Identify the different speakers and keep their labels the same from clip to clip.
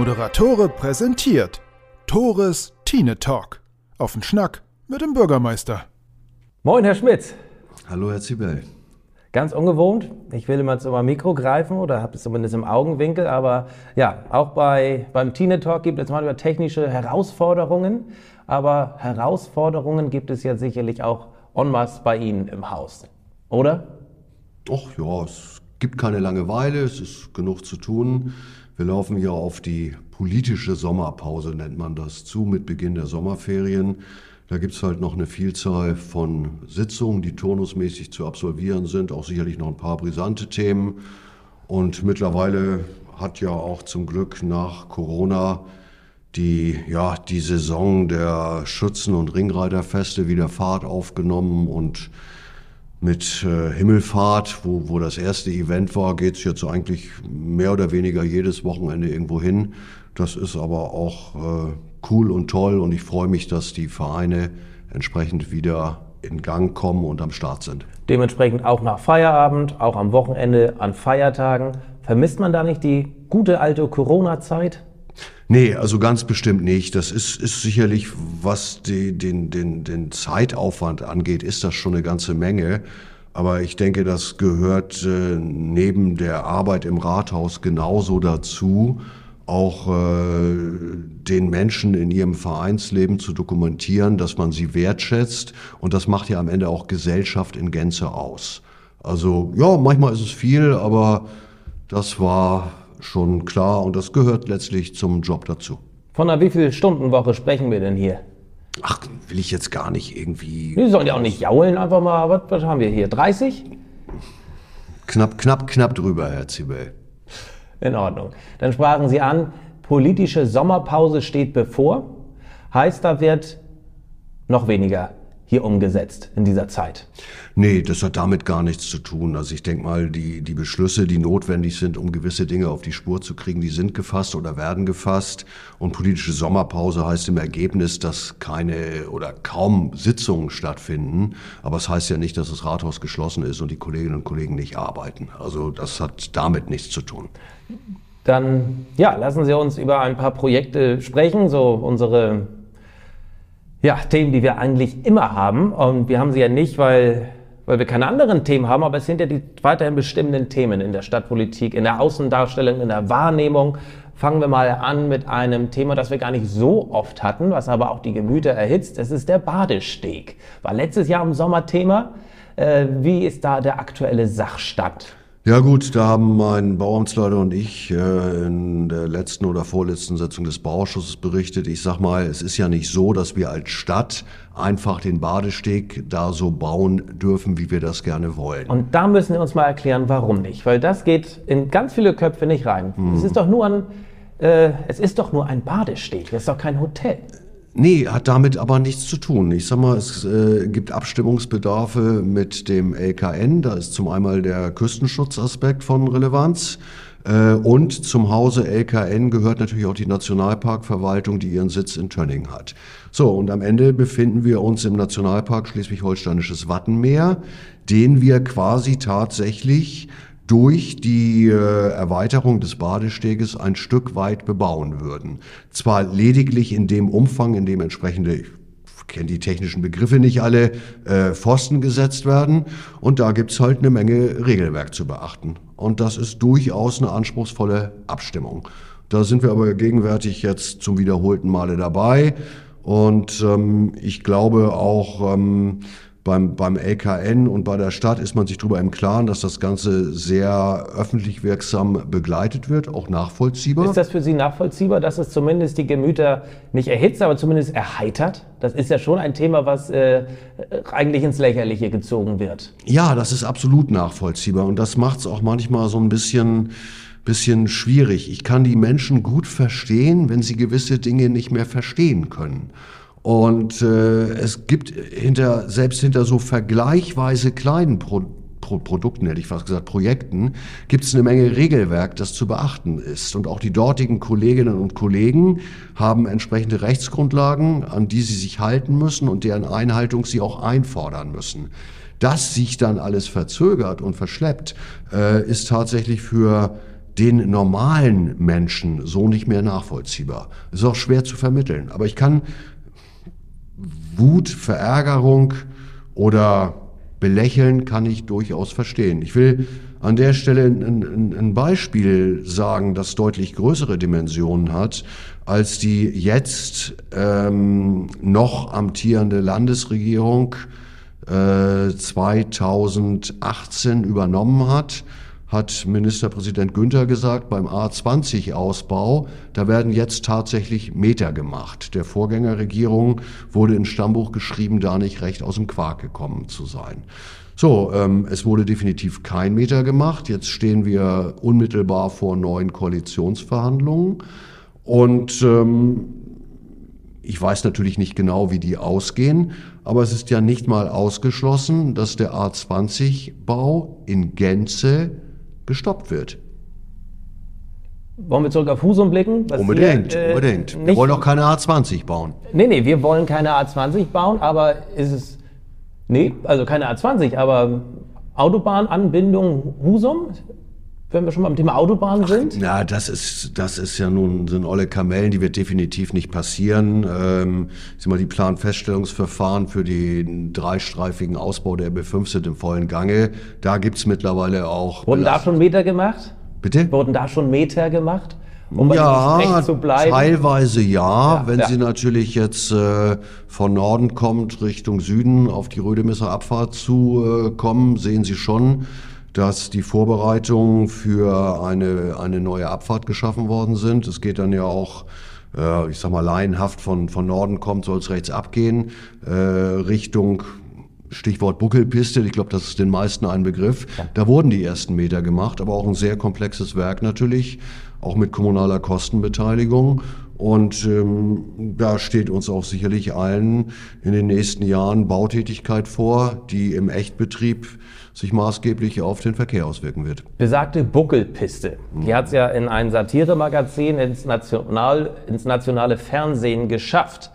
Speaker 1: Moderatore präsentiert Tores Tine Talk. Auf den Schnack mit dem Bürgermeister.
Speaker 2: Moin, Herr Schmitz.
Speaker 3: Hallo, Herr Zibel.
Speaker 2: Ganz ungewohnt. Ich will immer zu meinem Mikro greifen oder habe es zumindest im Augenwinkel. Aber ja, auch bei, beim Tine Talk gibt es manchmal technische Herausforderungen. Aber Herausforderungen gibt es ja sicherlich auch en masse bei Ihnen im Haus. Oder?
Speaker 3: Ach ja, es gibt keine Langeweile, es ist genug zu tun. Wir laufen ja auf die politische Sommerpause, nennt man das, zu mit Beginn der Sommerferien. Da gibt es halt noch eine Vielzahl von Sitzungen, die turnusmäßig zu absolvieren sind, auch sicherlich noch ein paar brisante Themen. Und mittlerweile hat ja auch zum Glück nach Corona die, ja, die Saison der Schützen- und Ringreiterfeste wieder Fahrt aufgenommen und mit äh, Himmelfahrt, wo, wo das erste Event war, geht's jetzt eigentlich mehr oder weniger jedes Wochenende irgendwo hin. Das ist aber auch äh, cool und toll und ich freue mich, dass die Vereine entsprechend wieder in Gang kommen und am Start sind.
Speaker 2: Dementsprechend auch nach Feierabend, auch am Wochenende, an Feiertagen. Vermisst man da nicht die gute alte Corona-Zeit?
Speaker 3: Nee, also ganz bestimmt nicht. Das ist, ist sicherlich, was die, den, den, den Zeitaufwand angeht, ist das schon eine ganze Menge. Aber ich denke, das gehört äh, neben der Arbeit im Rathaus genauso dazu, auch äh, den Menschen in ihrem Vereinsleben zu dokumentieren, dass man sie wertschätzt. Und das macht ja am Ende auch Gesellschaft in Gänze aus. Also ja, manchmal ist es viel, aber das war schon klar und das gehört letztlich zum Job dazu.
Speaker 2: Von einer wie viel Stunden Woche sprechen wir denn hier?
Speaker 3: Ach, will ich jetzt gar nicht irgendwie.
Speaker 2: Die sollen ja auch nicht jaulen, einfach mal. Was, was haben wir hier? 30?
Speaker 3: Knapp, knapp, knapp drüber, Herr Zibel.
Speaker 2: In Ordnung. Dann sprachen Sie an, politische Sommerpause steht bevor. Heißt, da wird noch weniger hier umgesetzt in dieser Zeit?
Speaker 3: Nee, das hat damit gar nichts zu tun. Also ich denke mal, die, die Beschlüsse, die notwendig sind, um gewisse Dinge auf die Spur zu kriegen, die sind gefasst oder werden gefasst. Und politische Sommerpause heißt im Ergebnis, dass keine oder kaum Sitzungen stattfinden. Aber es das heißt ja nicht, dass das Rathaus geschlossen ist und die Kolleginnen und Kollegen nicht arbeiten. Also das hat damit nichts zu tun.
Speaker 2: Dann ja, lassen Sie uns über ein paar Projekte sprechen, so unsere ja, Themen, die wir eigentlich immer haben. Und wir haben sie ja nicht, weil, weil wir keine anderen Themen haben, aber es sind ja die weiterhin bestimmenden Themen in der Stadtpolitik, in der Außendarstellung, in der Wahrnehmung. Fangen wir mal an mit einem Thema, das wir gar nicht so oft hatten, was aber auch die Gemüter erhitzt. Das ist der Badesteg. War letztes Jahr im Sommer Thema. Äh, wie ist da der aktuelle Sachstand?
Speaker 3: Ja gut, da haben mein Bauamtsleiter und ich äh, in der letzten oder vorletzten Sitzung des Bauausschusses berichtet. Ich sag mal, es ist ja nicht so, dass wir als Stadt einfach den Badesteg da so bauen dürfen, wie wir das gerne wollen.
Speaker 2: Und da müssen wir uns mal erklären, warum nicht. Weil das geht in ganz viele Köpfe nicht rein. Hm. Es ist doch nur ein, äh, es ist doch nur ein Badesteg, das ist doch kein Hotel.
Speaker 3: Nee, hat damit aber nichts zu tun. Ich sag mal, es äh, gibt Abstimmungsbedarfe mit dem LKN. Da ist zum einmal der Küstenschutzaspekt von Relevanz. Äh, und zum Hause LKN gehört natürlich auch die Nationalparkverwaltung, die ihren Sitz in Tönning hat. So, und am Ende befinden wir uns im Nationalpark Schleswig-Holsteinisches Wattenmeer, den wir quasi tatsächlich durch die äh, Erweiterung des Badesteges ein Stück weit bebauen würden. Zwar lediglich in dem Umfang, in dem entsprechende, ich kenne die technischen Begriffe nicht alle, äh, Pfosten gesetzt werden. Und da gibt's halt eine Menge Regelwerk zu beachten. Und das ist durchaus eine anspruchsvolle Abstimmung. Da sind wir aber gegenwärtig jetzt zum wiederholten Male dabei. Und ähm, ich glaube auch, ähm, beim, beim LKN und bei der Stadt ist man sich darüber im Klaren, dass das Ganze sehr öffentlich wirksam begleitet wird, auch nachvollziehbar.
Speaker 2: Ist das für Sie nachvollziehbar, dass es zumindest die Gemüter nicht erhitzt, aber zumindest erheitert? Das ist ja schon ein Thema, was äh, eigentlich ins Lächerliche gezogen wird.
Speaker 3: Ja, das ist absolut nachvollziehbar und das macht es auch manchmal so ein bisschen bisschen schwierig. Ich kann die Menschen gut verstehen, wenn sie gewisse Dinge nicht mehr verstehen können. Und äh, es gibt hinter, selbst hinter so vergleichweise kleinen Pro Pro Produkten, hätte ich fast gesagt, Projekten, gibt es eine Menge Regelwerk, das zu beachten ist. Und auch die dortigen Kolleginnen und Kollegen haben entsprechende Rechtsgrundlagen, an die sie sich halten müssen und deren Einhaltung sie auch einfordern müssen. Dass sich dann alles verzögert und verschleppt, äh, ist tatsächlich für den normalen Menschen so nicht mehr nachvollziehbar. Ist auch schwer zu vermitteln. Aber ich kann Wut, Verärgerung oder Belächeln kann ich durchaus verstehen. Ich will an der Stelle ein, ein, Beispiel sagen, das deutlich größere Dimensionen hat, als die jetzt ähm, noch amtierende Landesregierung äh, 2018 übernommen hat hat Ministerpräsident Günther gesagt, beim A20-Ausbau, da werden jetzt tatsächlich Meter gemacht. Der Vorgängerregierung wurde ins Stammbuch geschrieben, da nicht recht aus dem Quark gekommen zu sein. So, ähm, es wurde definitiv kein Meter gemacht. Jetzt stehen wir unmittelbar vor neuen Koalitionsverhandlungen. Und ähm, ich weiß natürlich nicht genau, wie die ausgehen, aber es ist ja nicht mal ausgeschlossen, dass der A20-Bau in Gänze gestoppt wird.
Speaker 2: Wollen wir zurück auf Husum blicken?
Speaker 3: unbedingt, wir, äh, unbedingt. Wir wollen auch keine A20 bauen.
Speaker 2: Nee, nee, wir wollen keine A20 bauen, aber ist es. Nee, also keine A20, aber Autobahnanbindung Husum? Wenn wir schon mal am Thema Autobahn sind?
Speaker 3: Ach, na, das ist, das ist ja nun, sind olle Kamellen, die wird definitiv nicht passieren. Ähm, sind mal die Planfeststellungsverfahren für den dreistreifigen Ausbau der B5 sind im vollen Gange. Da gibt's mittlerweile auch.
Speaker 2: Wurden da schon Meter gemacht?
Speaker 3: Bitte?
Speaker 2: Wurden da schon Meter gemacht?
Speaker 3: Um ja, teilweise ja. ja Wenn ja. sie natürlich jetzt äh, von Norden kommt, Richtung Süden auf die Rödemesser Abfahrt zu äh, kommen, sehen Sie schon, dass die Vorbereitungen für eine, eine neue Abfahrt geschaffen worden sind. Es geht dann ja auch, äh, ich sag mal, laienhaft von, von Norden kommt, soll es rechts abgehen, äh, Richtung Stichwort Buckelpiste, ich glaube, das ist den meisten ein Begriff. Da wurden die ersten Meter gemacht, aber auch ein sehr komplexes Werk natürlich, auch mit kommunaler Kostenbeteiligung. Und ähm, da steht uns auch sicherlich allen in den nächsten Jahren Bautätigkeit vor, die im Echtbetrieb sich maßgeblich auf den Verkehr auswirken wird.
Speaker 2: Besagte Buckelpiste, die hat es ja in ein Satiremagazin ins, National, ins nationale Fernsehen geschafft.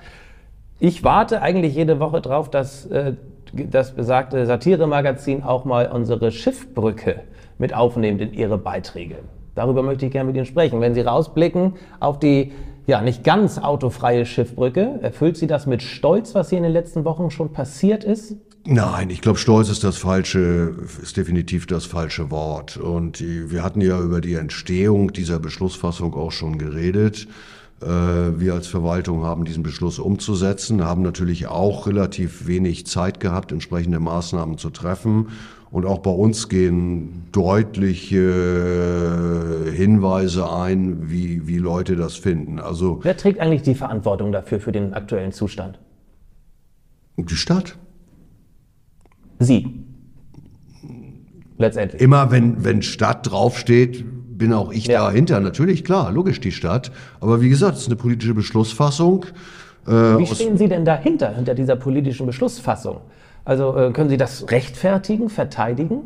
Speaker 2: Ich warte eigentlich jede Woche drauf, dass äh, das besagte Satiremagazin auch mal unsere Schiffbrücke mit aufnimmt in ihre Beiträge. Darüber möchte ich gerne mit Ihnen sprechen. Wenn Sie rausblicken auf die ja, nicht ganz autofreie Schiffbrücke, erfüllt Sie das mit Stolz, was hier in den letzten Wochen schon passiert ist?
Speaker 3: Nein, ich glaube, Stolz ist das falsche, ist definitiv das falsche Wort. Und wir hatten ja über die Entstehung dieser Beschlussfassung auch schon geredet. Äh, wir als Verwaltung haben diesen Beschluss umzusetzen, haben natürlich auch relativ wenig Zeit gehabt, entsprechende Maßnahmen zu treffen. Und auch bei uns gehen deutliche Hinweise ein, wie, wie Leute das finden. Also,
Speaker 2: Wer trägt eigentlich die Verantwortung dafür, für den aktuellen Zustand?
Speaker 3: Die Stadt.
Speaker 2: Sie. Letztendlich.
Speaker 3: Immer wenn, wenn Stadt draufsteht, bin auch ich ja. dahinter. Natürlich, klar, logisch die Stadt. Aber wie gesagt, es ist eine politische Beschlussfassung.
Speaker 2: Äh, wie stehen Sie denn dahinter, hinter dieser politischen Beschlussfassung? Also äh, können Sie das rechtfertigen, verteidigen?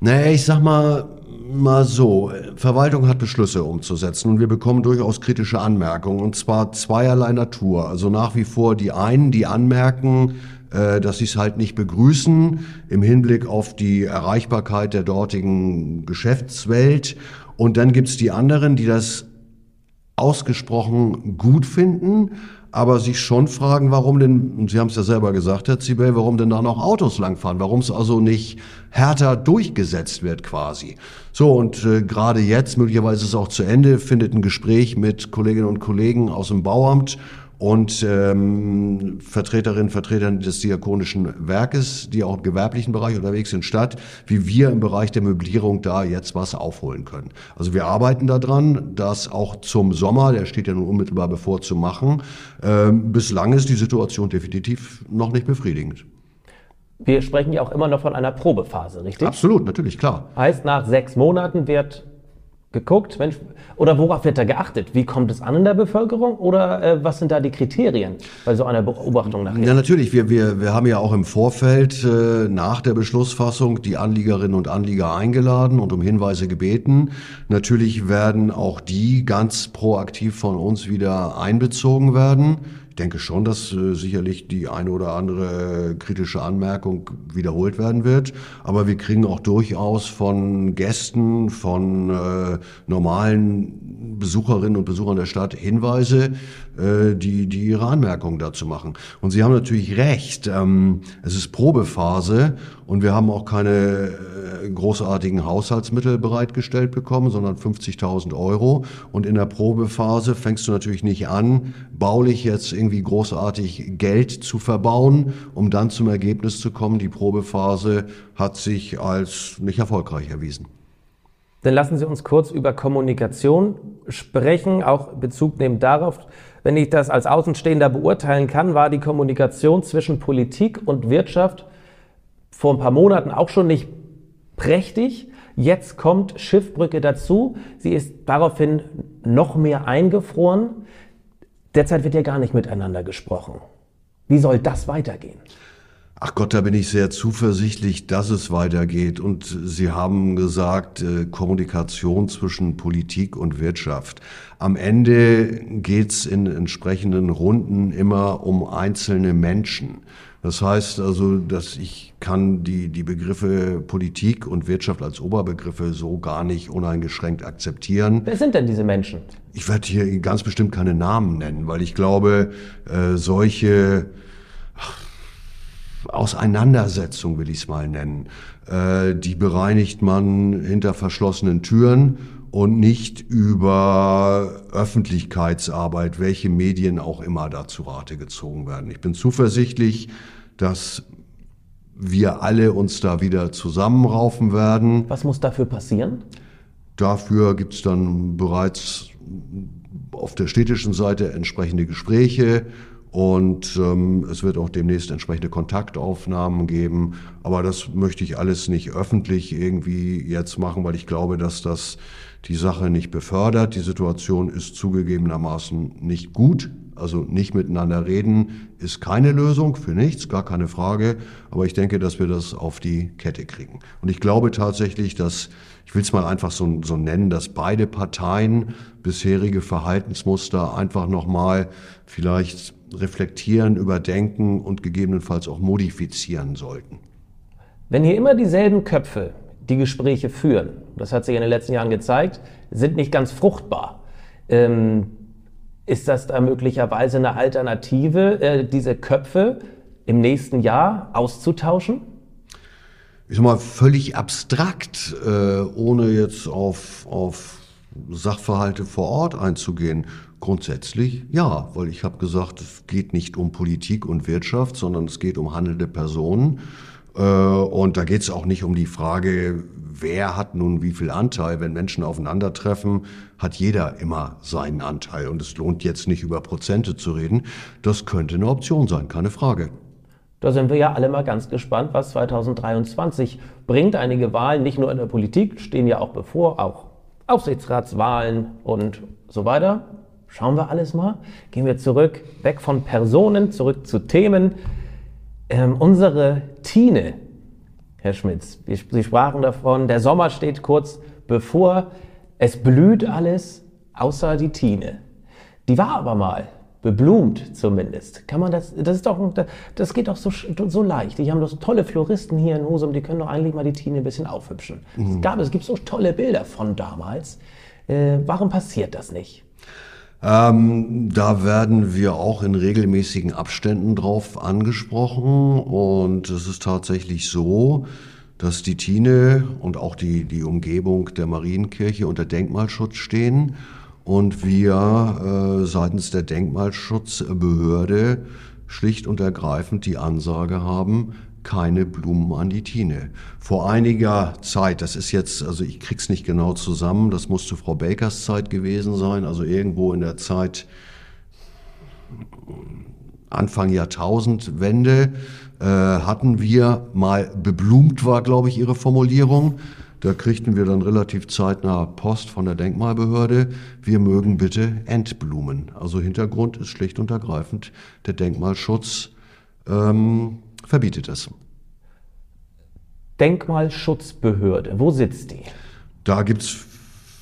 Speaker 3: Naja, ich sag mal, mal so. Verwaltung hat Beschlüsse umzusetzen und wir bekommen durchaus kritische Anmerkungen und zwar zweierlei Natur. Also nach wie vor die einen, die anmerken, äh, dass sie es halt nicht begrüßen im Hinblick auf die Erreichbarkeit der dortigen Geschäftswelt. Und dann gibt's die anderen, die das ausgesprochen gut finden, aber sich schon fragen, warum denn, und Sie haben es ja selber gesagt, Herr Zibel, warum denn da noch Autos langfahren, warum es also nicht härter durchgesetzt wird quasi. So, und äh, gerade jetzt, möglicherweise ist es auch zu Ende, findet ein Gespräch mit Kolleginnen und Kollegen aus dem Bauamt und ähm, Vertreterinnen und Vertretern des Diakonischen Werkes, die auch im gewerblichen Bereich unterwegs sind, statt, wie wir im Bereich der Möblierung da jetzt was aufholen können. Also wir arbeiten daran, das auch zum Sommer, der steht ja nun unmittelbar bevor, zu machen. Ähm, bislang ist die Situation definitiv noch nicht befriedigend.
Speaker 2: Wir sprechen ja auch immer noch von einer Probephase, richtig?
Speaker 3: Absolut, natürlich, klar.
Speaker 2: Heißt, nach sechs Monaten wird geguckt, Mensch, oder worauf wird da geachtet? Wie kommt es an in der Bevölkerung oder äh, was sind da die Kriterien bei so einer Beobachtung nachher?
Speaker 3: Ja, natürlich. Wir, wir, wir haben ja auch im Vorfeld äh, nach der Beschlussfassung die Anliegerinnen und Anlieger eingeladen und um Hinweise gebeten. Natürlich werden auch die ganz proaktiv von uns wieder einbezogen werden denke schon, dass äh, sicherlich die eine oder andere kritische Anmerkung wiederholt werden wird. Aber wir kriegen auch durchaus von Gästen, von äh, normalen Besucherinnen und Besuchern der Stadt Hinweise, äh, die, die ihre Anmerkungen dazu machen. Und Sie haben natürlich recht. Ähm, es ist Probephase und wir haben auch keine äh, großartigen Haushaltsmittel bereitgestellt bekommen, sondern 50.000 Euro. Und in der Probephase fängst du natürlich nicht an, baulich jetzt irgendwie großartig Geld zu verbauen, um dann zum Ergebnis zu kommen, die Probephase hat sich als nicht erfolgreich erwiesen.
Speaker 2: Dann lassen Sie uns kurz über Kommunikation sprechen, auch Bezug nehmen darauf, wenn ich das als Außenstehender beurteilen kann, war die Kommunikation zwischen Politik und Wirtschaft vor ein paar Monaten auch schon nicht prächtig. Jetzt kommt Schiffbrücke dazu. Sie ist daraufhin noch mehr eingefroren. Derzeit wird ja gar nicht miteinander gesprochen. Wie soll das weitergehen?
Speaker 3: Ach Gott, da bin ich sehr zuversichtlich, dass es weitergeht. Und Sie haben gesagt, äh, Kommunikation zwischen Politik und Wirtschaft. Am Ende geht's in entsprechenden Runden immer um einzelne Menschen. Das heißt also, dass ich kann die, die Begriffe Politik und Wirtschaft als Oberbegriffe so gar nicht uneingeschränkt akzeptieren.
Speaker 2: Wer sind denn diese Menschen?
Speaker 3: Ich werde hier ganz bestimmt keine Namen nennen, weil ich glaube, äh, solche Auseinandersetzung, will ich es mal nennen, äh, die bereinigt man hinter verschlossenen Türen und nicht über Öffentlichkeitsarbeit, welche Medien auch immer da zu Rate gezogen werden. Ich bin zuversichtlich, dass wir alle uns da wieder zusammenraufen werden.
Speaker 2: Was muss dafür passieren?
Speaker 3: Dafür gibt es dann bereits auf der städtischen Seite entsprechende Gespräche und ähm, es wird auch demnächst entsprechende Kontaktaufnahmen geben. Aber das möchte ich alles nicht öffentlich irgendwie jetzt machen, weil ich glaube, dass das die Sache nicht befördert. Die Situation ist zugegebenermaßen nicht gut. Also nicht miteinander reden ist keine Lösung für nichts, gar keine Frage. Aber ich denke, dass wir das auf die Kette kriegen. Und ich glaube tatsächlich, dass, ich will es mal einfach so, so nennen, dass beide Parteien bisherige Verhaltensmuster einfach nochmal vielleicht reflektieren, überdenken und gegebenenfalls auch modifizieren sollten.
Speaker 2: Wenn hier immer dieselben Köpfe die Gespräche führen, das hat sich in den letzten Jahren gezeigt, sind nicht ganz fruchtbar. Ähm, ist das da möglicherweise eine Alternative, äh, diese Köpfe im nächsten Jahr auszutauschen?
Speaker 3: Ich sag mal, völlig abstrakt, äh, ohne jetzt auf, auf Sachverhalte vor Ort einzugehen. Grundsätzlich ja, weil ich habe gesagt, es geht nicht um Politik und Wirtschaft, sondern es geht um handelnde Personen. Äh, und da geht es auch nicht um die Frage, wer hat nun wie viel Anteil. Wenn Menschen aufeinandertreffen, hat jeder immer seinen Anteil. Und es lohnt jetzt nicht über Prozente zu reden. Das könnte eine Option sein, keine Frage.
Speaker 2: Da sind wir ja alle mal ganz gespannt, was 2023 bringt. Einige Wahlen, nicht nur in der Politik, stehen ja auch bevor, auch Aufsichtsratswahlen und so weiter. Schauen wir alles mal. Gehen wir zurück, weg von Personen, zurück zu Themen. Ähm, unsere Tine, Herr Schmitz, Sie sprachen davon, der Sommer steht kurz bevor. Es blüht alles, außer die Tine. Die war aber mal beblumt zumindest. Kann man das, das ist doch, das geht doch so, so leicht. Die haben doch so tolle Floristen hier in Husum, die können doch eigentlich mal die Tine ein bisschen aufhübschen. Mhm. Es, gab, es gibt so tolle Bilder von damals. Äh, warum passiert das nicht?
Speaker 3: Ähm, da werden wir auch in regelmäßigen Abständen drauf angesprochen. Und es ist tatsächlich so, dass die Tine und auch die, die Umgebung der Marienkirche unter Denkmalschutz stehen. Und wir äh, seitens der Denkmalschutzbehörde schlicht und ergreifend die Ansage haben, keine Blumen an die Tine. Vor einiger Zeit, das ist jetzt, also ich krieg's nicht genau zusammen, das muss zu Frau Bakers Zeit gewesen sein, also irgendwo in der Zeit Anfang Jahrtausendwende äh, hatten wir mal beblumt war, glaube ich, ihre Formulierung. Da kriegten wir dann relativ zeitnah Post von der Denkmalbehörde. Wir mögen bitte entblumen. Also Hintergrund ist schlicht und ergreifend der Denkmalschutz ähm, verbietet es.
Speaker 2: Denkmalschutzbehörde, wo sitzt die?
Speaker 3: Da gibt es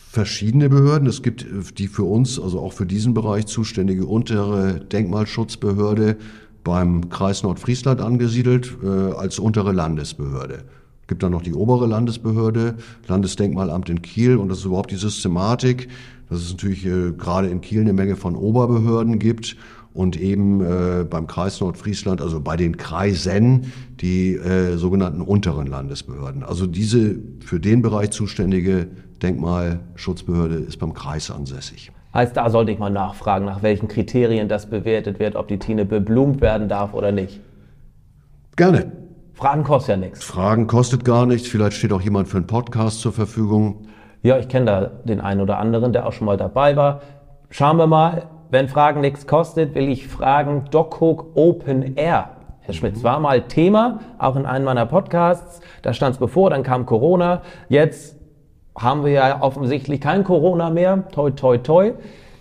Speaker 3: verschiedene Behörden. Es gibt die für uns, also auch für diesen Bereich zuständige untere Denkmalschutzbehörde beim Kreis Nordfriesland angesiedelt äh, als untere Landesbehörde. Es gibt dann noch die obere Landesbehörde, Landesdenkmalamt in Kiel und das ist überhaupt die Systematik, dass es natürlich äh, gerade in Kiel eine Menge von Oberbehörden gibt und eben äh, beim Kreis Nordfriesland, also bei den Kreisen, die äh, sogenannten unteren Landesbehörden. Also diese für den Bereich zuständige Denkmalschutzbehörde ist beim Kreis ansässig.
Speaker 2: Heißt, da sollte ich mal nachfragen, nach welchen Kriterien das bewertet wird, ob die Tine beblumt werden darf oder nicht.
Speaker 3: Gerne.
Speaker 2: Fragen kostet ja nichts.
Speaker 3: Fragen kostet gar nichts. Vielleicht steht auch jemand für einen Podcast zur Verfügung.
Speaker 2: Ja, ich kenne da den einen oder anderen, der auch schon mal dabei war. Schauen wir mal, wenn Fragen nichts kostet, will ich fragen, DocHook Open Air. Herr Schmitz, war mal Thema, auch in einem meiner Podcasts. Da stand es bevor, dann kam Corona. Jetzt haben wir ja offensichtlich kein Corona mehr. Toi, toi, toi.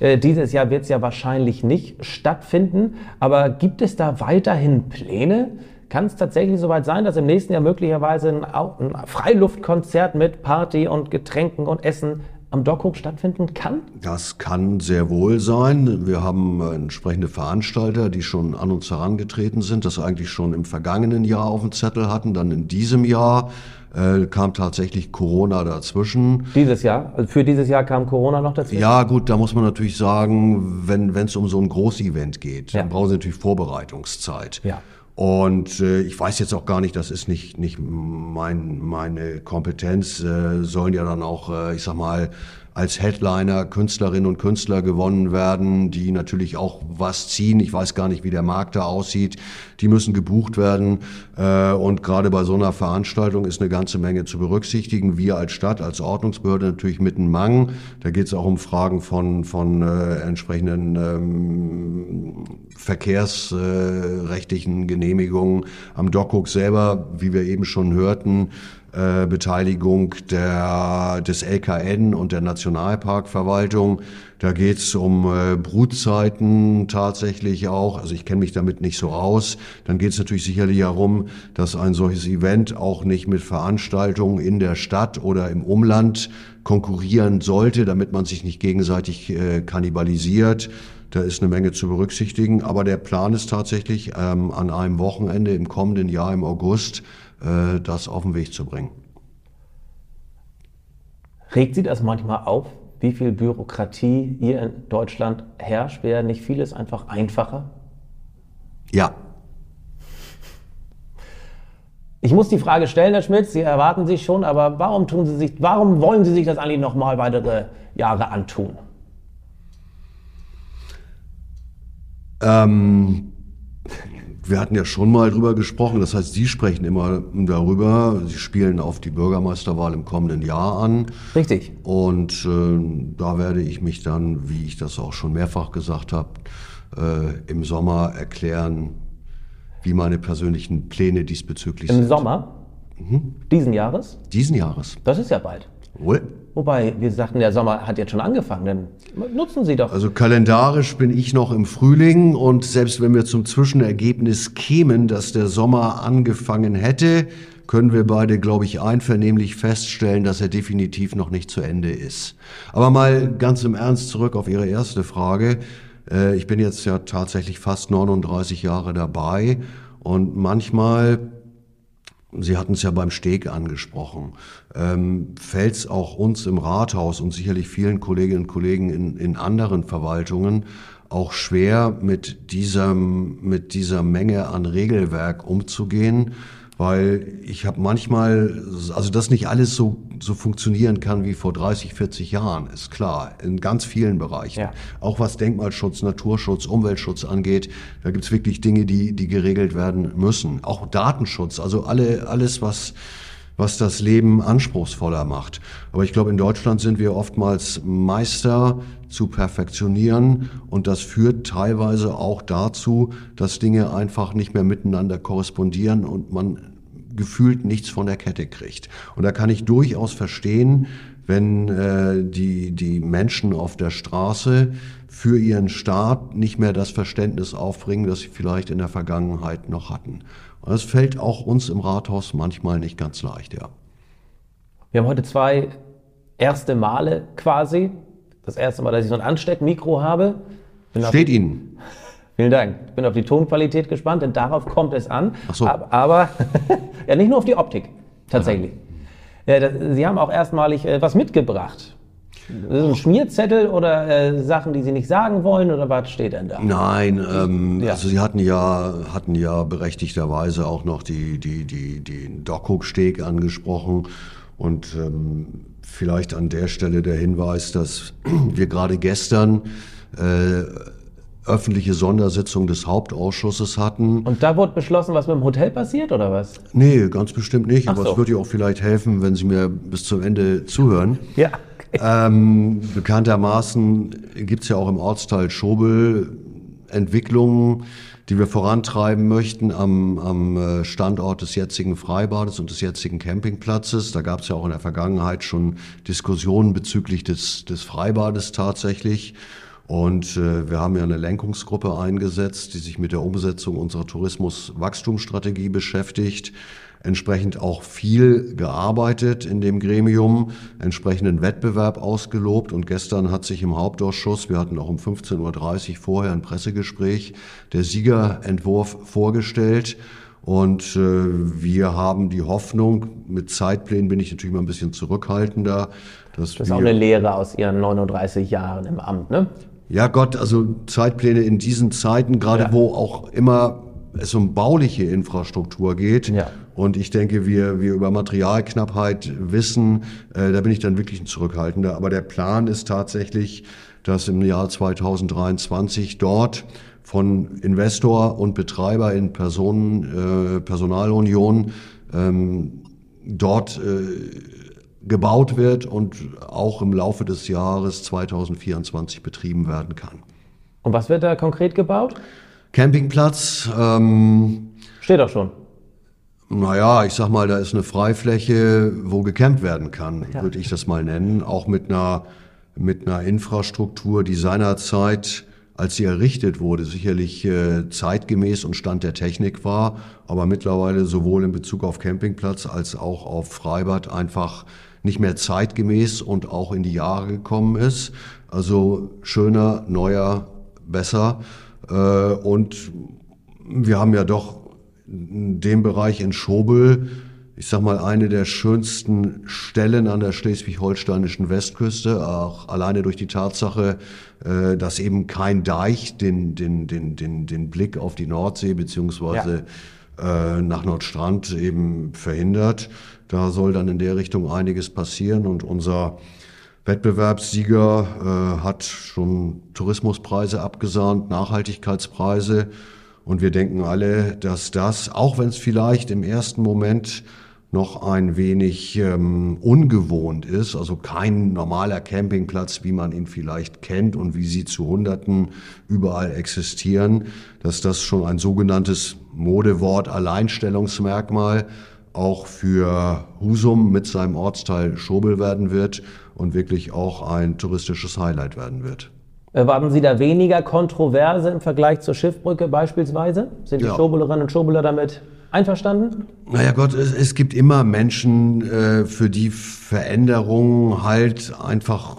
Speaker 2: Äh, dieses Jahr wird es ja wahrscheinlich nicht stattfinden. Aber gibt es da weiterhin Pläne? Kann es tatsächlich soweit sein, dass im nächsten Jahr möglicherweise ein, ein Freiluftkonzert mit Party und Getränken und Essen am Dockhook stattfinden kann?
Speaker 3: Das kann sehr wohl sein. Wir haben entsprechende Veranstalter, die schon an uns herangetreten sind, das eigentlich schon im vergangenen Jahr auf dem Zettel hatten, dann in diesem Jahr äh, kam tatsächlich Corona dazwischen.
Speaker 2: Dieses Jahr? Also für dieses Jahr kam Corona noch dazwischen?
Speaker 3: Ja, gut, da muss man natürlich sagen, wenn es um so ein Großevent geht, ja. dann brauchen Sie natürlich Vorbereitungszeit. Ja. Und äh, ich weiß jetzt auch gar nicht, das ist nicht, nicht mein, meine Kompetenz, äh, sollen ja dann auch, äh, ich sag mal, als Headliner Künstlerinnen und Künstler gewonnen werden, die natürlich auch was ziehen. Ich weiß gar nicht, wie der Markt da aussieht. Die müssen gebucht werden. Äh, und gerade bei so einer Veranstaltung ist eine ganze Menge zu berücksichtigen. Wir als Stadt, als Ordnungsbehörde natürlich mit einem Mang. Da geht es auch um Fragen von, von äh, entsprechenden ähm, verkehrsrechtlichen Genehmigungen. Am Dockhook selber, wie wir eben schon hörten, äh, Beteiligung der, des LKN und der Nationalparkverwaltung. Da geht es um äh, Brutzeiten tatsächlich auch. Also ich kenne mich damit nicht so aus. Dann geht es natürlich sicherlich darum, dass ein solches Event auch nicht mit Veranstaltungen in der Stadt oder im Umland konkurrieren sollte, damit man sich nicht gegenseitig äh, kannibalisiert. Da ist eine Menge zu berücksichtigen. Aber der Plan ist tatsächlich, ähm, an einem Wochenende im kommenden Jahr im August äh, das auf den Weg zu bringen.
Speaker 2: Regt Sie das manchmal auf, wie viel Bürokratie hier in Deutschland herrscht? Wäre nicht vieles einfach einfacher?
Speaker 3: Ja.
Speaker 2: Ich muss die Frage stellen, Herr Schmidt, Sie erwarten sich schon, aber warum tun Sie sich, warum wollen Sie sich das eigentlich nochmal weitere Jahre antun?
Speaker 3: Ähm, wir hatten ja schon mal drüber gesprochen, das heißt, Sie sprechen immer darüber. Sie spielen auf die Bürgermeisterwahl im kommenden Jahr an.
Speaker 2: Richtig.
Speaker 3: Und äh, da werde ich mich dann, wie ich das auch schon mehrfach gesagt habe, äh, im Sommer erklären, wie meine persönlichen Pläne diesbezüglich
Speaker 2: Im
Speaker 3: sind.
Speaker 2: Im Sommer? Mhm. Diesen Jahres?
Speaker 3: Diesen Jahres.
Speaker 2: Das ist ja bald.
Speaker 3: Wohl.
Speaker 2: Wobei, wir sagten, der Sommer hat jetzt schon angefangen, dann nutzen Sie doch.
Speaker 3: Also kalendarisch bin ich noch im Frühling und selbst wenn wir zum Zwischenergebnis kämen, dass der Sommer angefangen hätte, können wir beide, glaube ich, einvernehmlich feststellen, dass er definitiv noch nicht zu Ende ist. Aber mal ganz im Ernst zurück auf Ihre erste Frage. Äh, ich bin jetzt ja tatsächlich fast 39 Jahre dabei und manchmal Sie hatten es ja beim Steg angesprochen. Ähm, Fällt es auch uns im Rathaus und sicherlich vielen Kolleginnen und Kollegen in, in anderen Verwaltungen auch schwer, mit dieser, mit dieser Menge an Regelwerk umzugehen? weil ich habe manchmal, also dass nicht alles so, so funktionieren kann wie vor 30, 40 Jahren, ist klar, in ganz vielen Bereichen. Ja. Auch was Denkmalschutz, Naturschutz, Umweltschutz angeht, da gibt's wirklich Dinge, die, die geregelt werden müssen. Auch Datenschutz, also alle, alles, was was das Leben anspruchsvoller macht. Aber ich glaube, in Deutschland sind wir oftmals Meister zu perfektionieren und das führt teilweise auch dazu, dass Dinge einfach nicht mehr miteinander korrespondieren und man gefühlt nichts von der Kette kriegt. Und da kann ich durchaus verstehen, wenn äh, die, die Menschen auf der Straße für ihren Staat nicht mehr das Verständnis aufbringen, das sie vielleicht in der Vergangenheit noch hatten. Und das fällt auch uns im Rathaus manchmal nicht ganz leicht, ja.
Speaker 2: Wir haben heute zwei erste Male quasi. Das erste Mal, dass ich so ein Ansteckmikro habe.
Speaker 3: Bin Steht Ihnen.
Speaker 2: Vielen Dank. Ich bin auf die Tonqualität gespannt, denn darauf kommt es an.
Speaker 3: Ach so.
Speaker 2: Aber, aber ja, nicht nur auf die Optik, tatsächlich. Ja, das, Sie haben auch erstmalig äh, was mitgebracht. Ein Schmierzettel oder äh, Sachen, die Sie nicht sagen wollen oder was steht denn da?
Speaker 3: Nein, ähm, ja. also Sie hatten ja, hatten ja berechtigterweise auch noch die, die, die, die Dockhook-Steg angesprochen und ähm, vielleicht an der Stelle der Hinweis, dass wir gerade gestern äh, öffentliche Sondersitzung des Hauptausschusses hatten.
Speaker 2: Und da wurde beschlossen, was mit dem Hotel passiert oder was?
Speaker 3: Nee, ganz bestimmt nicht. Ach aber so. es würde ja auch vielleicht helfen, wenn Sie mir bis zum Ende zuhören.
Speaker 2: Ja.
Speaker 3: Ähm, bekanntermaßen gibt es ja auch im Ortsteil Schobel Entwicklungen, die wir vorantreiben möchten am, am äh, Standort des jetzigen Freibades und des jetzigen Campingplatzes. Da gab es ja auch in der Vergangenheit schon Diskussionen bezüglich des, des Freibades tatsächlich. Und äh, wir haben ja eine Lenkungsgruppe eingesetzt, die sich mit der Umsetzung unserer Tourismuswachstumsstrategie beschäftigt entsprechend auch viel gearbeitet in dem Gremium, entsprechenden Wettbewerb ausgelobt und gestern hat sich im Hauptausschuss, wir hatten auch um 15.30 Uhr vorher ein Pressegespräch, der Siegerentwurf vorgestellt. Und äh, wir haben die Hoffnung, mit Zeitplänen bin ich natürlich mal ein bisschen zurückhaltender.
Speaker 2: Dass das ist auch eine Lehre aus Ihren 39 Jahren im Amt, ne?
Speaker 3: Ja Gott, also Zeitpläne in diesen Zeiten, gerade ja. wo auch immer es um bauliche Infrastruktur geht. Ja. Und ich denke, wir, wir über Materialknappheit wissen, äh, da bin ich dann wirklich ein Zurückhaltender. Aber der Plan ist tatsächlich, dass im Jahr 2023 dort von Investor und Betreiber in Personen, äh, Personalunion ähm, dort äh, gebaut wird und auch im Laufe des Jahres 2024 betrieben werden kann.
Speaker 2: Und was wird da konkret gebaut?
Speaker 3: Campingplatz. Ähm,
Speaker 2: Steht auch schon.
Speaker 3: Naja, ich sag mal, da ist eine Freifläche, wo gecampt werden kann, ja. würde ich das mal nennen. Auch mit einer, mit einer Infrastruktur, die seinerzeit, als sie errichtet wurde, sicherlich äh, zeitgemäß und Stand der Technik war, aber mittlerweile sowohl in Bezug auf Campingplatz als auch auf Freibad einfach nicht mehr zeitgemäß und auch in die Jahre gekommen ist. Also schöner, neuer, besser. Äh, und wir haben ja doch dem Bereich in Schobel, ich sag mal, eine der schönsten Stellen an der schleswig-holsteinischen Westküste, auch alleine durch die Tatsache, äh, dass eben kein Deich den, den, den, den, den Blick auf die Nordsee beziehungsweise ja. äh, nach Nordstrand eben verhindert. Da soll dann in der Richtung einiges passieren und unser Wettbewerbssieger äh, hat schon Tourismuspreise abgesahnt, Nachhaltigkeitspreise. Und wir denken alle, dass das, auch wenn es vielleicht im ersten Moment noch ein wenig ähm, ungewohnt ist, also kein normaler Campingplatz, wie man ihn vielleicht kennt und wie sie zu Hunderten überall existieren, dass das schon ein sogenanntes Modewort Alleinstellungsmerkmal auch für Husum mit seinem Ortsteil Schobel werden wird und wirklich auch ein touristisches Highlight werden wird.
Speaker 2: Erwarten äh, Sie da weniger Kontroverse im Vergleich zur Schiffbrücke beispielsweise? Sind die ja. Schobelerinnen und Schobeler damit einverstanden?
Speaker 3: Naja Gott, es, es gibt immer Menschen, äh, für die Veränderungen halt einfach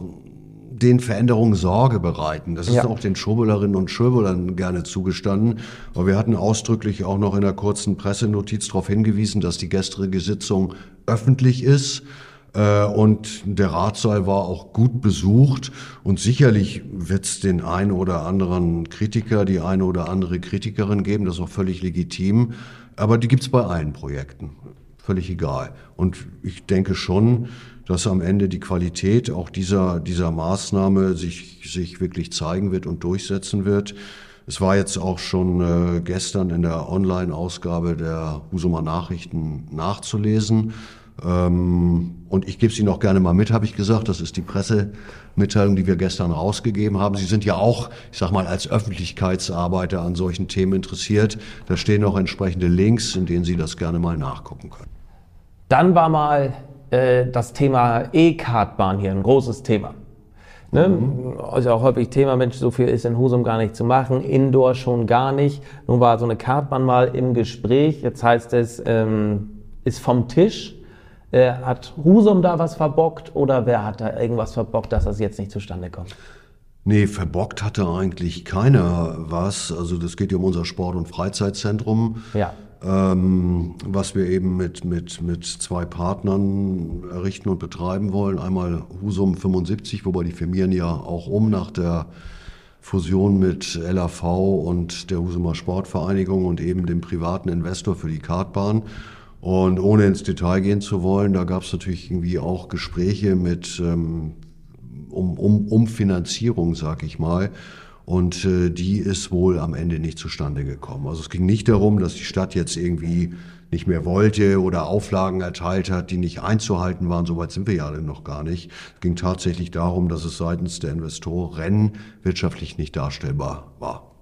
Speaker 3: den Veränderungen Sorge bereiten. Das ist ja. auch den Schobelerinnen und Schobelern gerne zugestanden. Aber wir hatten ausdrücklich auch noch in einer kurzen Pressenotiz darauf hingewiesen, dass die gestrige Sitzung öffentlich ist. Äh, und der Ratssaal war auch gut besucht und sicherlich wird es den einen oder anderen Kritiker, die eine oder andere Kritikerin geben, das ist auch völlig legitim, aber die gibt es bei allen Projekten, völlig egal. Und ich denke schon, dass am Ende die Qualität auch dieser, dieser Maßnahme sich, sich wirklich zeigen wird und durchsetzen wird. Es war jetzt auch schon äh, gestern in der Online-Ausgabe der Husumer Nachrichten nachzulesen. Ähm, und ich gebe sie noch gerne mal mit, habe ich gesagt. Das ist die Pressemitteilung, die wir gestern rausgegeben haben. Sie sind ja auch, ich sag mal, als Öffentlichkeitsarbeiter an solchen Themen interessiert. Da stehen auch entsprechende Links, in denen Sie das gerne mal nachgucken können.
Speaker 2: Dann war mal äh, das Thema E-Kartbahn hier ein großes Thema. Ne? Mhm. Ist ja auch häufig Thema, Mensch, so viel ist in Husum gar nicht zu machen, Indoor schon gar nicht. Nun war so eine Kartbahn mal im Gespräch. Jetzt heißt es, ähm, ist vom Tisch. Äh, hat Husum da was verbockt oder wer hat da irgendwas verbockt, dass das jetzt nicht zustande kommt?
Speaker 3: Nee, verbockt hatte eigentlich keiner was. Also das geht ja um unser Sport- und Freizeitzentrum.
Speaker 2: Ja.
Speaker 3: Ähm, was wir eben mit, mit, mit zwei Partnern errichten und betreiben wollen. Einmal Husum 75, wobei die firmieren ja auch um nach der Fusion mit LAV und der Husumer Sportvereinigung und eben dem privaten Investor für die Kartbahn. Und ohne ins Detail gehen zu wollen, da gab es natürlich irgendwie auch Gespräche mit ähm, um, um, um Finanzierung, sag ich mal. Und äh, die ist wohl am Ende nicht zustande gekommen. Also es ging nicht darum, dass die Stadt jetzt irgendwie nicht mehr wollte oder Auflagen erteilt hat, die nicht einzuhalten waren. Soweit sind wir ja noch gar nicht. Es ging tatsächlich darum, dass es seitens der Investoren wirtschaftlich nicht darstellbar war.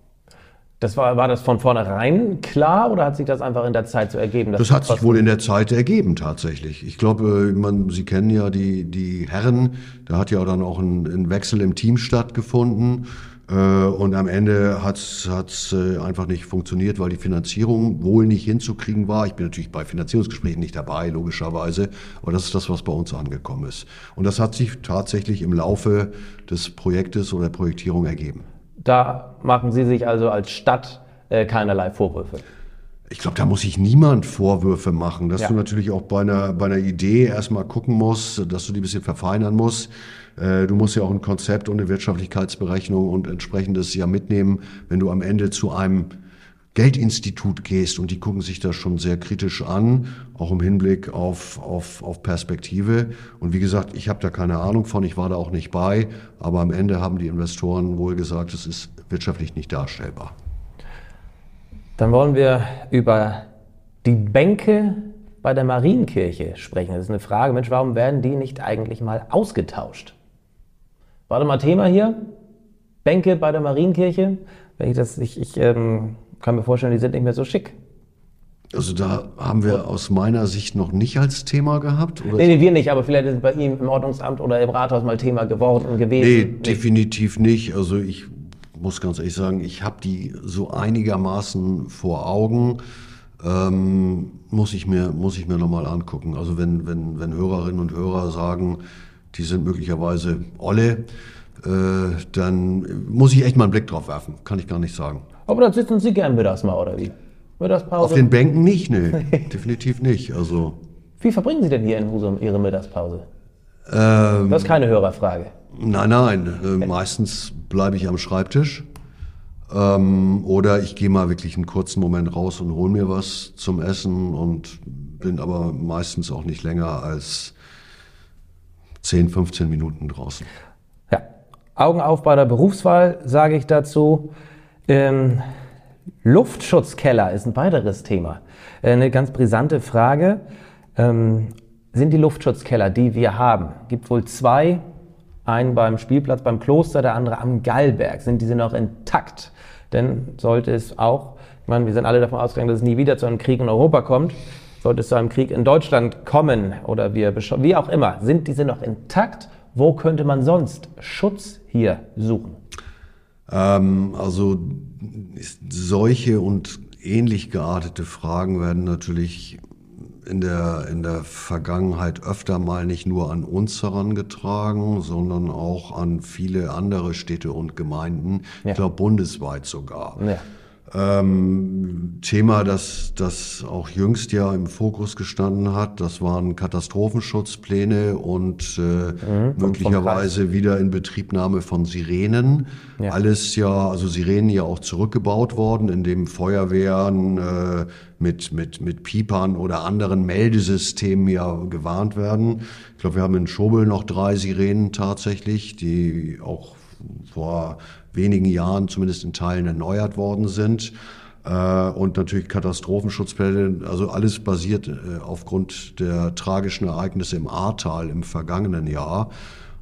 Speaker 2: Das war, war das von vornherein klar oder hat sich das einfach in der Zeit so ergeben?
Speaker 3: Das hat sich wohl in der Zeit ergeben tatsächlich. Ich glaube, man, Sie kennen ja die, die Herren, da hat ja dann auch ein, ein Wechsel im Team stattgefunden. Äh, und am Ende hat es äh, einfach nicht funktioniert, weil die Finanzierung wohl nicht hinzukriegen war. Ich bin natürlich bei Finanzierungsgesprächen nicht dabei, logischerweise, aber das ist das, was bei uns angekommen ist. Und das hat sich tatsächlich im Laufe des Projektes oder der Projektierung ergeben.
Speaker 2: Da machen Sie sich also als Stadt äh, keinerlei Vorwürfe.
Speaker 3: Ich glaube, da muss sich niemand Vorwürfe machen, dass ja. du natürlich auch bei einer, bei einer Idee erstmal gucken musst, dass du die ein bisschen verfeinern musst. Äh, du musst ja auch ein Konzept und eine Wirtschaftlichkeitsberechnung und entsprechendes ja mitnehmen, wenn du am Ende zu einem Geldinstitut gehst und die gucken sich das schon sehr kritisch an, auch im Hinblick auf, auf, auf Perspektive. Und wie gesagt, ich habe da keine Ahnung von, ich war da auch nicht bei, aber am Ende haben die Investoren wohl gesagt, es ist wirtschaftlich nicht darstellbar.
Speaker 2: Dann wollen wir über die Bänke bei der Marienkirche sprechen. Das ist eine Frage, Mensch, warum werden die nicht eigentlich mal ausgetauscht? War da mal Thema hier? Bänke bei der Marienkirche? Wenn ich das, ich, ich ähm, kann mir vorstellen, die sind nicht mehr so schick.
Speaker 3: Also da haben wir aus meiner Sicht noch nicht als Thema gehabt?
Speaker 2: Oder nee, nee, wir nicht, aber vielleicht ist es bei ihm im Ordnungsamt oder im Rathaus mal Thema geworden und gewesen. Nee,
Speaker 3: definitiv nicht. Also ich muss ganz ehrlich sagen, ich habe die so einigermaßen vor Augen. Ähm, muss ich mir, muss ich mir nochmal angucken. Also wenn, wenn, wenn Hörerinnen und Hörer sagen, die sind möglicherweise Olle, äh, dann muss ich echt mal einen Blick drauf werfen. Kann ich gar nicht sagen.
Speaker 2: Aber dann sitzen Sie gern mittags mal, oder wie?
Speaker 3: Mittagspause? Auf den Bänken nicht, ne. Definitiv nicht. Also.
Speaker 2: Wie verbringen Sie denn hier in Husum Ihre Mittagspause? Ähm, das ist keine Hörerfrage.
Speaker 3: Nein, nein. Äh, meistens bleibe ich am Schreibtisch. Ähm, oder ich gehe mal wirklich einen kurzen Moment raus und hole mir was zum Essen und bin aber meistens auch nicht länger als 10, 15 Minuten draußen.
Speaker 2: Ja, Augen auf bei der Berufswahl, sage ich dazu. Ähm, Luftschutzkeller ist ein weiteres Thema. Äh, eine ganz brisante Frage. Ähm, sind die Luftschutzkeller, die wir haben, gibt wohl zwei, einen beim Spielplatz beim Kloster, der andere am Gallberg. Sind diese noch intakt? Denn sollte es auch, ich meine, wir sind alle davon ausgegangen, dass es nie wieder zu einem Krieg in Europa kommt, sollte es zu einem Krieg in Deutschland kommen oder wir, wie auch immer, sind diese noch intakt? Wo könnte man sonst Schutz hier suchen?
Speaker 3: Ähm, also solche und ähnlich geartete Fragen werden natürlich in der, in der Vergangenheit öfter mal nicht nur an uns herangetragen, sondern auch an viele andere Städte und Gemeinden, ja. ich glaube bundesweit sogar. Ja. Ähm, Thema, das, das auch jüngst ja im Fokus gestanden hat, das waren Katastrophenschutzpläne und äh, mhm, möglicherweise wieder in Betriebnahme von Sirenen. Ja. Alles ja, also Sirenen ja auch zurückgebaut worden, indem Feuerwehren äh, mit, mit, mit Piepern oder anderen Meldesystemen ja gewarnt werden. Ich glaube, wir haben in Schobel noch drei Sirenen tatsächlich, die auch vor wenigen Jahren zumindest in Teilen erneuert worden sind. Äh, und natürlich Katastrophenschutzpläne, also alles basiert äh, aufgrund der tragischen Ereignisse im Ahrtal im vergangenen Jahr.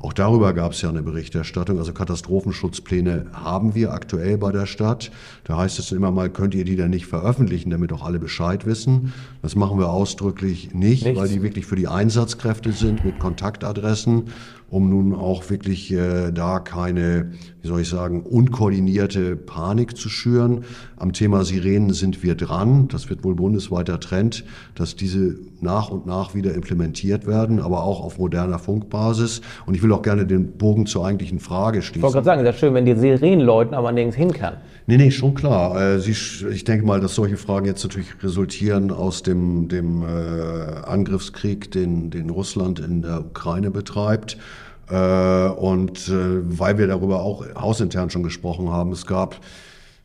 Speaker 3: Auch darüber gab es ja eine Berichterstattung. Also Katastrophenschutzpläne haben wir aktuell bei der Stadt. Da heißt es immer mal, könnt ihr die dann nicht veröffentlichen, damit auch alle Bescheid wissen. Das machen wir ausdrücklich nicht, Nichts. weil die wirklich für die Einsatzkräfte sind mit Kontaktadressen um nun auch wirklich äh, da keine, wie soll ich sagen, unkoordinierte Panik zu schüren. Am Thema Sirenen sind wir dran. Das wird wohl bundesweiter Trend, dass diese nach und nach wieder implementiert werden, aber auch auf moderner Funkbasis. Und ich will auch gerne den Bogen zur eigentlichen Frage schließen. Ich
Speaker 2: wollte gerade sagen, ist schön, wenn die Sirenen läuten, aber nirgends hin kann.
Speaker 3: Nee, nee, schon klar. Äh, Sie, ich denke mal, dass solche Fragen jetzt natürlich resultieren aus dem, dem äh, Angriffskrieg, den, den Russland in der Ukraine betreibt. Äh, und äh, weil wir darüber auch hausintern schon gesprochen haben, es gab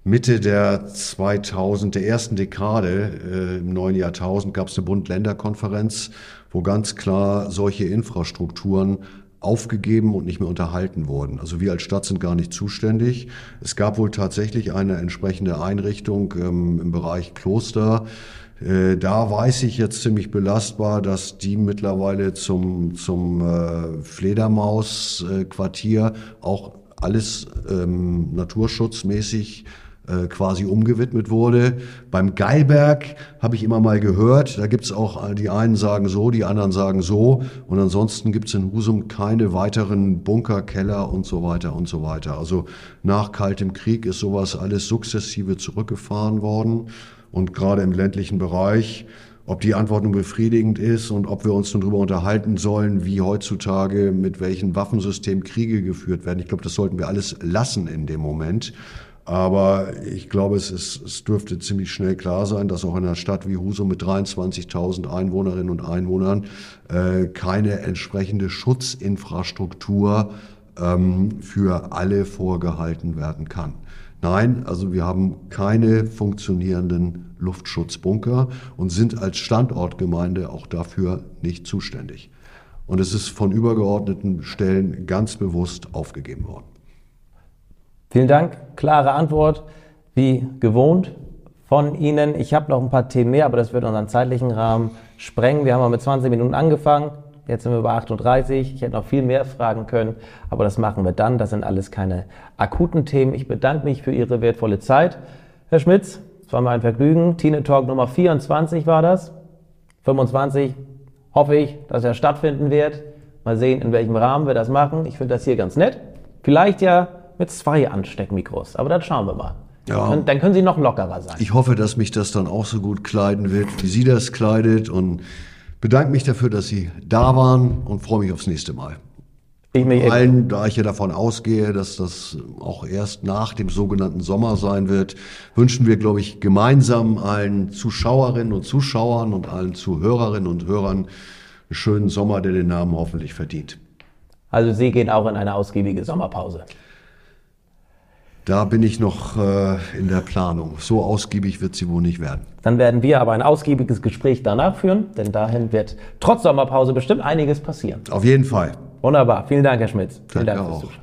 Speaker 3: Mitte der 2000, der ersten Dekade äh, im neuen Jahrtausend gab es eine Bund-Länder-Konferenz, wo ganz klar solche Infrastrukturen aufgegeben und nicht mehr unterhalten wurden. Also wir als Stadt sind gar nicht zuständig. Es gab wohl tatsächlich eine entsprechende Einrichtung ähm, im Bereich Kloster. Äh, da weiß ich jetzt ziemlich belastbar, dass die mittlerweile zum, zum äh, Fledermausquartier auch alles ähm, naturschutzmäßig äh, quasi umgewidmet wurde. Beim Geilberg habe ich immer mal gehört, da gibt es auch, die einen sagen so, die anderen sagen so. Und ansonsten gibt es in Husum keine weiteren Bunker, Keller und so weiter und so weiter. Also nach Kaltem Krieg ist sowas alles sukzessive zurückgefahren worden. Und gerade im ländlichen Bereich ob die Antwort nun befriedigend ist und ob wir uns nun darüber unterhalten sollen, wie heutzutage mit welchen Waffensystemen Kriege geführt werden. Ich glaube, das sollten wir alles lassen in dem Moment. Aber ich glaube, es, ist, es dürfte ziemlich schnell klar sein, dass auch in einer Stadt wie Husum mit 23.000 Einwohnerinnen und Einwohnern äh, keine entsprechende Schutzinfrastruktur ähm, für alle vorgehalten werden kann. Nein, also wir haben keine funktionierenden Luftschutzbunker und sind als Standortgemeinde auch dafür nicht zuständig. Und es ist von übergeordneten Stellen ganz bewusst aufgegeben worden.
Speaker 2: Vielen Dank. Klare Antwort, wie gewohnt von Ihnen. Ich habe noch ein paar Themen mehr, aber das wird unseren zeitlichen Rahmen sprengen. Wir haben mal mit 20 Minuten angefangen. Jetzt sind wir bei 38. Ich hätte noch viel mehr fragen können, aber das machen wir dann. Das sind alles keine akuten Themen. Ich bedanke mich für Ihre wertvolle Zeit. Herr Schmitz, es war mir ein Vergnügen. Tine Talk Nummer 24 war das. 25 hoffe ich, dass er stattfinden wird. Mal sehen, in welchem Rahmen wir das machen. Ich finde das hier ganz nett. Vielleicht ja mit zwei Ansteckmikros. Aber dann schauen wir mal. Ja. Dann, können Sie noch lockerer sein.
Speaker 3: Ich hoffe, dass mich das dann auch so gut kleiden wird, wie Sie das kleidet. Und bedanke mich dafür, dass Sie da waren und freue mich aufs nächste Mal. Ich mich Vor allem, da ich ja davon ausgehe, dass das auch erst nach dem sogenannten Sommer sein wird, wünschen wir, glaube ich, gemeinsam allen Zuschauerinnen und Zuschauern und allen Zuhörerinnen und Hörern einen schönen Sommer, der den Namen hoffentlich verdient.
Speaker 2: Also Sie gehen auch in eine ausgiebige Sommerpause.
Speaker 3: Da bin ich noch äh, in der Planung. So ausgiebig wird sie wohl nicht werden.
Speaker 2: Dann werden wir aber ein ausgiebiges Gespräch danach führen, denn dahin wird trotz Sommerpause bestimmt einiges passieren.
Speaker 3: Auf jeden Fall.
Speaker 2: Wunderbar. Vielen Dank, Herr Schmitz.
Speaker 3: Vielen Danke Dank fürs Zuschauen.